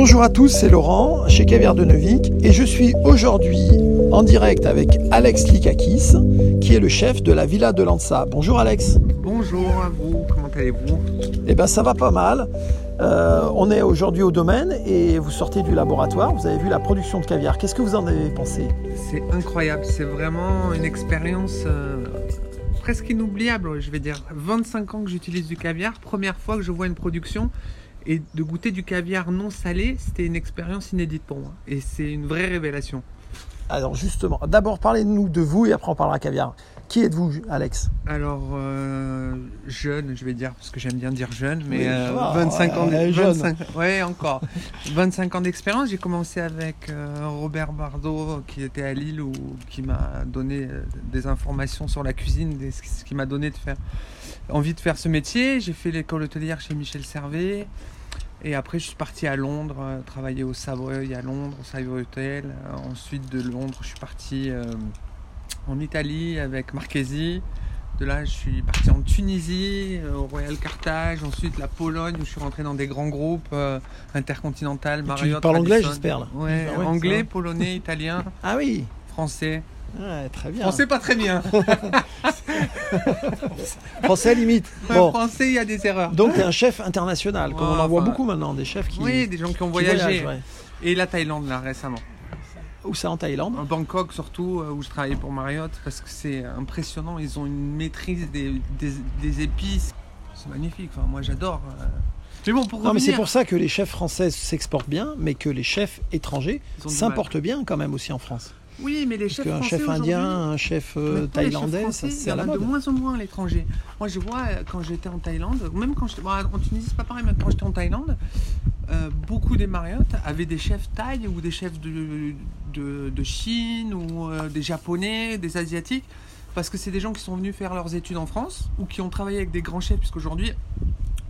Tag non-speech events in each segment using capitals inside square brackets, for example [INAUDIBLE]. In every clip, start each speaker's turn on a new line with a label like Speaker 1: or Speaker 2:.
Speaker 1: Bonjour à tous, c'est Laurent chez Caviar de Neuvik et je suis aujourd'hui en direct avec Alex Likakis qui est le chef de la Villa de Lanza. Bonjour Alex.
Speaker 2: Bonjour à vous, comment allez-vous?
Speaker 1: Eh ben ça va pas mal. Euh, on est aujourd'hui au domaine et vous sortez du laboratoire, vous avez vu la production de caviar. Qu'est-ce que vous en avez pensé?
Speaker 2: C'est incroyable, c'est vraiment une expérience euh, presque inoubliable, je vais dire. 25 ans que j'utilise du caviar, première fois que je vois une production et de goûter du caviar non salé, c'était une expérience inédite pour moi et c'est une vraie révélation.
Speaker 1: Alors justement, d'abord parlez-nous de vous et après on parlera caviar. Qui êtes-vous, Alex?
Speaker 2: Alors, euh, jeune, je vais dire, parce que j'aime bien dire jeune, mais
Speaker 1: Oui,
Speaker 2: euh,
Speaker 1: ça va,
Speaker 2: 25 ans
Speaker 1: ouais,
Speaker 2: d'-
Speaker 1: jeune.
Speaker 2: 25 ouais, encore. [LAUGHS] 25 ans d'expérience. J'ai commencé avec euh, Robert Bardot, qui était à Lille, ou qui m'a donné des informations sur la cuisine, des- ce qui m'a donné de faire, envie de faire ce métier. J'ai fait l'école hôtelière chez Michel Servet. Et après, je suis parti à Londres, euh, travailler au Savoy à Londres, au Savoy Hotel. Euh, ensuite, de Londres, je suis parti euh, en Italie avec Marchesi. De là, je suis parti en Tunisie, euh, au Royal Carthage, ensuite la Pologne, où je suis rentré dans des grands groupes euh, intercontinental, Marriott.
Speaker 1: parles anglais, j'espère, là.
Speaker 2: Ouais,
Speaker 1: Ah ouais,
Speaker 2: anglais, polonais, italien, [LAUGHS]
Speaker 1: Ah oui,
Speaker 2: français.
Speaker 1: Ouais, très bien.
Speaker 2: Français, pas très bien. [LAUGHS]
Speaker 1: Français limite. Bon,
Speaker 2: Français, il y a des erreurs.
Speaker 1: donc tu es un chef international, comme on en voit
Speaker 2: enfin,
Speaker 1: beaucoup maintenant, des chefs qui,
Speaker 2: Oui, des gens qui ont voyagé.
Speaker 1: voyagent, ouais.
Speaker 2: Et la Thaïlande, là, récemment.
Speaker 1: Où ça en Thaïlande
Speaker 2: À Bangkok, surtout, euh, où je travaillais pour Marriott, parce que c'est impressionnant. Ils ont une maîtrise des, des, des épices. C'est magnifique. Enfin, moi, j'adore. euh. Mais bon, pour
Speaker 1: Non, mais c'est pour ça que les chefs français s'exportent bien, mais que les chefs étrangers s'importent bien quand même aussi en France.
Speaker 2: Oui, mais les chefs français
Speaker 1: chef indien, un chef thaïlandais, ça c'est à la
Speaker 2: de moins en moins à l'étranger. Moi, je vois euh, quand j'étais en Thaïlande, même quand j'étais bon, en Tunisie, c'est pas pareil, mais quand j'étais en Thaïlande, euh, beaucoup des Marriott avaient des chefs thaï ou des chefs de, de, de Chine ou euh, des Japonais, des Asiatiques, parce que c'est des gens qui sont venus faire leurs études en France ou qui ont travaillé avec des grands chefs, puisqu'aujourd'hui,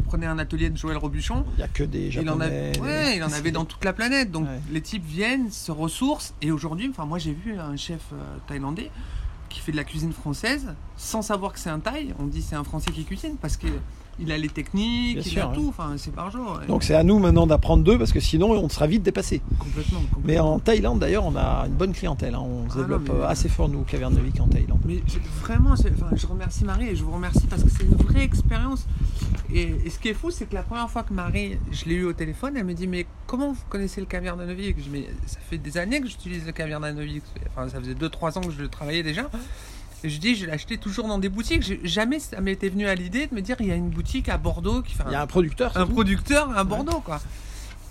Speaker 2: prenez un atelier de Joël Robuchon,
Speaker 1: Il n'y a que des
Speaker 2: il en,
Speaker 1: japonais.
Speaker 2: avait,
Speaker 1: des-
Speaker 2: ouais, il en avait dans toute la planète. Donc
Speaker 1: Ouais.
Speaker 2: les types viennent, se ressourcent. Et aujourd'hui, enfin, moi j'ai vu un chef euh, thaïlandais qui fait de la cuisine française sans savoir que c'est un thaï. On dit c'est un français qui cuisine parce qu'il a les techniques,
Speaker 1: Bien
Speaker 2: il
Speaker 1: sûr,
Speaker 2: a tout. Enfin, c'est par jour.
Speaker 1: Donc c'est à nous maintenant d'apprendre d'eux parce que sinon on sera vite dépassé.
Speaker 2: complètement. complètement.
Speaker 1: Mais en Thaïlande d'ailleurs, on a une bonne clientèle. hein. On se
Speaker 2: Ah non,
Speaker 1: développe
Speaker 2: mais-
Speaker 1: euh, assez fort nous, Cavernevik en Thaïlande.
Speaker 2: Mais je- vraiment, enfin, je remercie Marie et je vous remercie parce que c'est une vraie expérience. Et, et ce qui est fou, c'est que la première fois que Marie, je l'ai eu au téléphone, elle me dit Mais comment vous connaissez le caviar d'Anovic Je dis Mais ça fait des années que j'utilise le caviar d'Anovic. Enfin, ça faisait 2-3 ans que je le travaillais déjà. Je dis Je acheté toujours dans des boutiques. Jamais ça m'était venu à l'idée de me dire Il y a une boutique à Bordeaux qui fait
Speaker 1: Il y a
Speaker 2: un,
Speaker 1: producteur.
Speaker 2: un producteur à Bordeaux, quoi.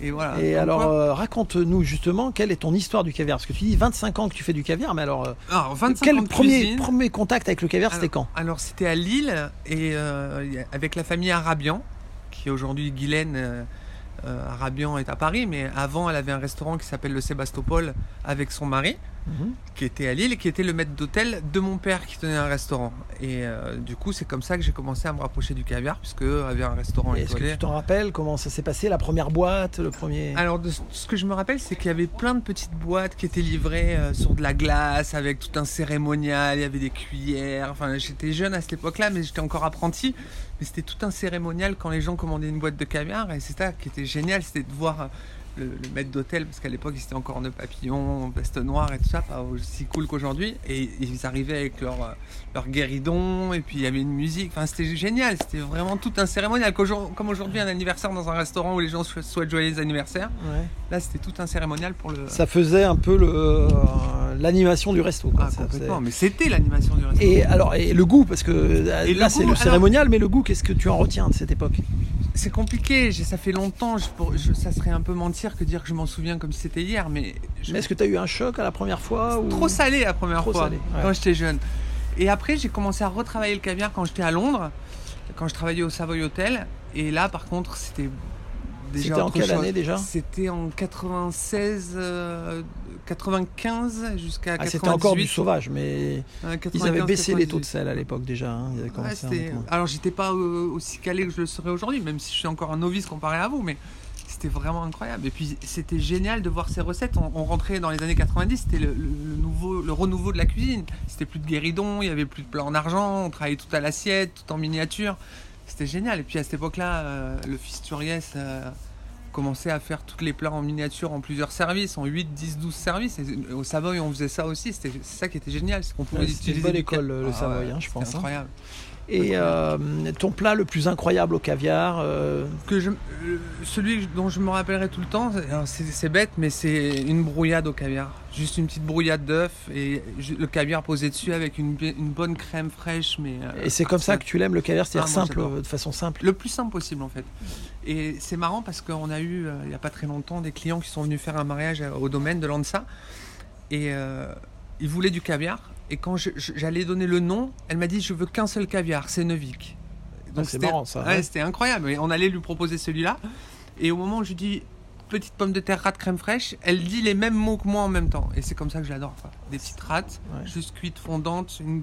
Speaker 2: Et voilà.
Speaker 1: Et alors, euh, raconte-nous justement quelle est ton histoire du caviar? Parce que tu dis 25 ans que tu fais du caviar, mais alors, euh,
Speaker 2: Alors, 25
Speaker 1: quel
Speaker 2: ans de
Speaker 1: premier,
Speaker 2: cuisine.
Speaker 1: premier contact avec le caviar, c'était quand?
Speaker 2: Alors c'était à Lille et euh, avec la famille Arabian, qui aujourd'hui Guylaine euh, Arabian est à Paris, mais avant elle avait un restaurant qui s'appelle le Sébastopol avec son mari,
Speaker 1: Mhm.
Speaker 2: qui était à Lille et qui était le maître d'hôtel de mon père qui tenait un restaurant. Et euh, du coup c'est comme ça que j'ai commencé à me rapprocher du caviar puisque eux avaient un restaurant
Speaker 1: Et Est-ce que tu t'en rappelles comment ça s'est passé La première boîte, le premier?
Speaker 2: Alors, de ce que je me rappelle, c'est qu'il y avait plein de petites boîtes qui étaient livrées euh, sur de la glace, avec tout un cérémonial, il y avait des cuillères. Enfin, j'étais jeune à cette époque-là, mais j'étais encore apprenti. Mais c'était tout un cérémonial quand les gens commandaient une boîte de caviar. Et c'est ça qui était génial, c'était de voir euh, le, le maître d'hôtel, parce qu'à l'époque, ils étaient encore nœud papillon, veste noire et tout ça, pas aussi cool qu'aujourd'hui. Et ils arrivaient avec leur, euh, leur guéridon, et puis il y avait une musique. Enfin, c'était génial, c'était vraiment tout un cérémonial. Comme aujourd'hui, un anniversaire dans un restaurant où les gens sou- souhaitent joyeux anniversaire.
Speaker 1: Ouais.
Speaker 2: Là, c'était tout un cérémonial pour le.
Speaker 1: Ça faisait un peu le, euh, l'animation du resto. quoi.
Speaker 2: Ah,
Speaker 1: Ça
Speaker 2: complètement.
Speaker 1: faisait-
Speaker 2: Mais c'était l'animation du restaurant.
Speaker 1: Et alors, et le goût, parce que
Speaker 2: Et
Speaker 1: là c'est le
Speaker 2: alors-
Speaker 1: cérémonial, mais le goût, qu'est-ce que tu en retiens de cette époque?
Speaker 2: C'est compliqué. Ça fait longtemps. Je, pour- je- ça serait un peu mentir que dire que je m'en souviens comme si c'était hier. Mais, je-
Speaker 1: Mais est-ce que tu as eu un choc à la première fois ou...
Speaker 2: trop salé la première
Speaker 1: Trop
Speaker 2: fois
Speaker 1: salé, ouais.
Speaker 2: quand j'étais jeune. Et après, j'ai commencé à retravailler le caviar quand j'étais à Londres, quand je travaillais au Savoy Hotel. Et là, par contre, c'était déjà
Speaker 1: C'était en quelle
Speaker 2: chose.
Speaker 1: année déjà
Speaker 2: C'était en 96, euh, 95 jusqu'à
Speaker 1: Ah,
Speaker 2: 98.
Speaker 1: C'était encore du sauvage, mais
Speaker 2: Euh,
Speaker 1: ils avaient
Speaker 2: 95,
Speaker 1: baissé les taux de
Speaker 2: 98.
Speaker 1: sel à l'époque déjà. hein. Ils avaient
Speaker 2: Ouais,
Speaker 1: commencé à
Speaker 2: c'était-
Speaker 1: monter.
Speaker 2: Alors j'étais pas euh, aussi calé que je le serais aujourd'hui, même si je suis encore un novice comparé à vous, mais c'était vraiment incroyable. Et puis c'était génial de voir ces recettes. On, on rentrait dans les années 90, c'était le, le- le nouveau, le renouveau de la cuisine. C'était plus de guéridon, il y avait plus de plats en argent, on travaillait tout à l'assiette, tout en miniature. C'était génial. Et puis à cette époque-là, euh, le fils Turiès, euh, commencé à faire tous les plats en miniature en plusieurs services, en 8, 10, 12 services. Et au Savoy, on faisait ça aussi. C'était ça qui était génial. c'est qu'on pouvait
Speaker 1: Ouais, C'était une
Speaker 2: utiliser
Speaker 1: bonne école, le
Speaker 2: Ah
Speaker 1: Savoy, hein, je pense. hein. Et euh, ton plat le plus incroyable au caviar euh,
Speaker 2: Que je, euh, celui dont je me rappellerai tout le temps, c'est- alors, c'est bête, mais c'est une brouillade au caviar. Juste une petite brouillade d'œufs et le caviar posé dessus avec une, bonne crème fraîche. Mais, euh,
Speaker 1: Et c'est comme ça que tu l'aimes le caviar, c'est-à-dire
Speaker 2: Ah,
Speaker 1: simple, de façon simple.
Speaker 2: Le plus simple possible en fait. Et c'est marrant parce qu'on a eu, il n'y a pas très longtemps, des clients qui sont venus faire un mariage au domaine de l'ANSA. Et ils voulaient du caviar. Et quand j'allais donner le nom, elle m'a dit Je veux qu'un seul caviar, c'est Neuvik.
Speaker 1: Ah, c'est
Speaker 2: c'était-
Speaker 1: marrant, ça,
Speaker 2: ouais,
Speaker 1: ouais.
Speaker 2: C'était incroyable. Et on allait lui proposer celui-là. Et au moment où je lui dis Petite pomme de terre, rate crème fraîche, elle dit les mêmes mots que moi en même temps. Et c'est comme ça que je l'adore. Des petites rates,
Speaker 1: Ouais.
Speaker 2: juste cuites fondantes, une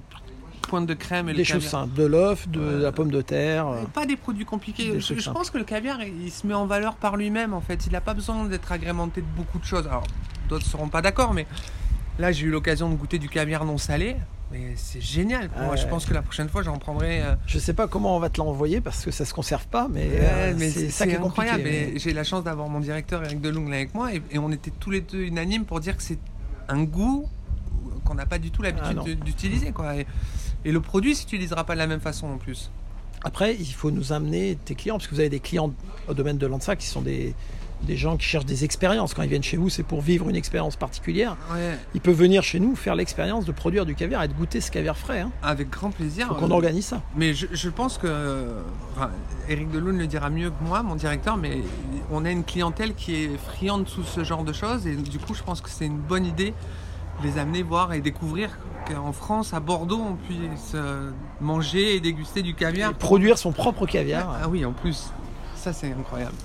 Speaker 2: pointe de crème et le
Speaker 1: Des choses
Speaker 2: caviar.
Speaker 1: simples, de l'œuf, de, la pomme de terre. euh.
Speaker 2: Pas des produits compliqués.
Speaker 1: Des
Speaker 2: je pense que le caviar, il se met en valeur par lui-même en fait. Il n'a pas besoin d'être agrémenté de beaucoup de choses. Alors, d'autres ne seront pas d'accord, mais là, j'ai eu l'occasion de goûter du caviar non salé. Mais c'est génial. quoi.
Speaker 1: Ah ouais.
Speaker 2: Je pense que la prochaine fois, j'en prendrai. euh,
Speaker 1: Je sais pas comment on va te l'envoyer parce que ça se conserve pas, mais,
Speaker 2: ouais,
Speaker 1: euh,
Speaker 2: mais
Speaker 1: c'est ça qui est
Speaker 2: incroyable.
Speaker 1: mais-
Speaker 2: j'ai la chance d'avoir mon directeur Eric Delung là avec moi. Et, et on était tous les deux unanimes pour dire que c'est un goût qu'on n'a pas du tout
Speaker 1: Ah,
Speaker 2: l'habitude de- d'utiliser. quoi. Et, et le produit s'utilisera pas de la même façon en plus.
Speaker 1: Après, il faut nous amener tes clients, parce que vous avez des clients au domaine de l'ANSA qui sont des, des gens qui cherchent des expériences. Quand ils viennent chez vous, c'est pour vivre une expérience particulière.
Speaker 2: Ouais,
Speaker 1: Ils peuvent venir chez nous faire l'expérience de produire du caviar et de goûter ce caviar frais. Hein.
Speaker 2: avec grand plaisir.
Speaker 1: Faut qu'on organise ça.
Speaker 2: Mais je, je pense que. Enfin, Eric Delune le dira mieux que moi, mon directeur, mais on a une clientèle qui est friande sous ce genre de choses. Et du coup, je pense que c'est une bonne idée de les amener voir et découvrir qu'en France, à Bordeaux, on puisse euh, manger et déguster du caviar.
Speaker 1: Et produire son propre caviar.
Speaker 2: Ah oui, en plus. Ça, c'est incroyable.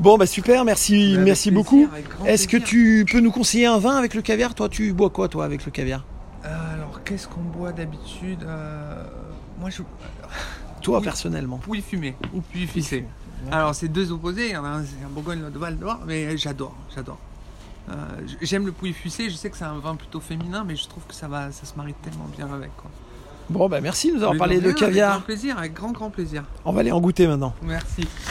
Speaker 1: Bon, bah super, merci,
Speaker 2: avec
Speaker 1: merci
Speaker 2: plaisir,
Speaker 1: beaucoup. Est-ce que tu peux nous conseiller un vin avec le caviar? Toi, tu bois quoi, toi, avec le caviar?
Speaker 2: Euh, alors, qu'est-ce qu'on boit d'habitude? Euh, Moi, je. [LAUGHS]
Speaker 1: Toi,
Speaker 2: Oui.
Speaker 1: personnellement.
Speaker 2: Pouille fumée ou pouille ficée. Alors, c'est deux opposés. Il y en a un, c'est un Bourgogne, l'autre Val d'Or, mais j'adore, j'adore. Euh, J'aime le pouille fussé. Je sais que c'est un vin plutôt féminin, mais je trouve que ça va, ça se marie tellement bien avec. Quoi.
Speaker 1: Bon, bah merci de nous avoir
Speaker 2: Mais
Speaker 1: parlé de
Speaker 2: rien, Avec
Speaker 1: caviar.
Speaker 2: grand plaisir, avec grand grand plaisir.
Speaker 1: On va aller en goûter maintenant.
Speaker 2: Merci.